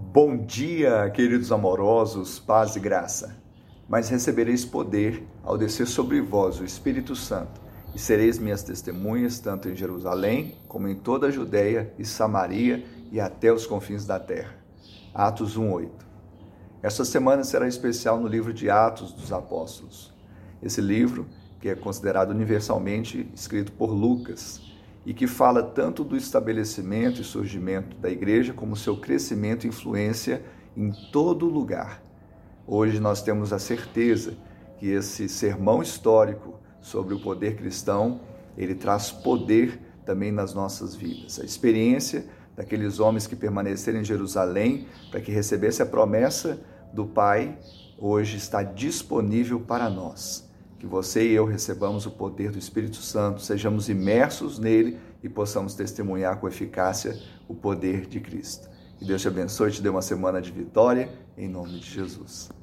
Bom dia, queridos amorosos, paz e graça. Mas recebereis poder ao descer sobre vós o Espírito Santo, e sereis minhas testemunhas tanto em Jerusalém como em toda a Judéia e Samaria e até os confins da terra. Atos 1:8. Esta semana será especial no livro de Atos dos Apóstolos. Esse livro, que é considerado universalmente escrito por Lucas, e que fala tanto do estabelecimento e surgimento da igreja como seu crescimento e influência em todo lugar. Hoje nós temos a certeza que esse sermão histórico sobre o poder cristão, ele traz poder também nas nossas vidas. A experiência daqueles homens que permaneceram em Jerusalém para que recebesse a promessa do Pai, hoje está disponível para nós que você e eu recebamos o poder do Espírito Santo, sejamos imersos nele e possamos testemunhar com eficácia o poder de Cristo. Que Deus te abençoe e te dê uma semana de vitória, em nome de Jesus.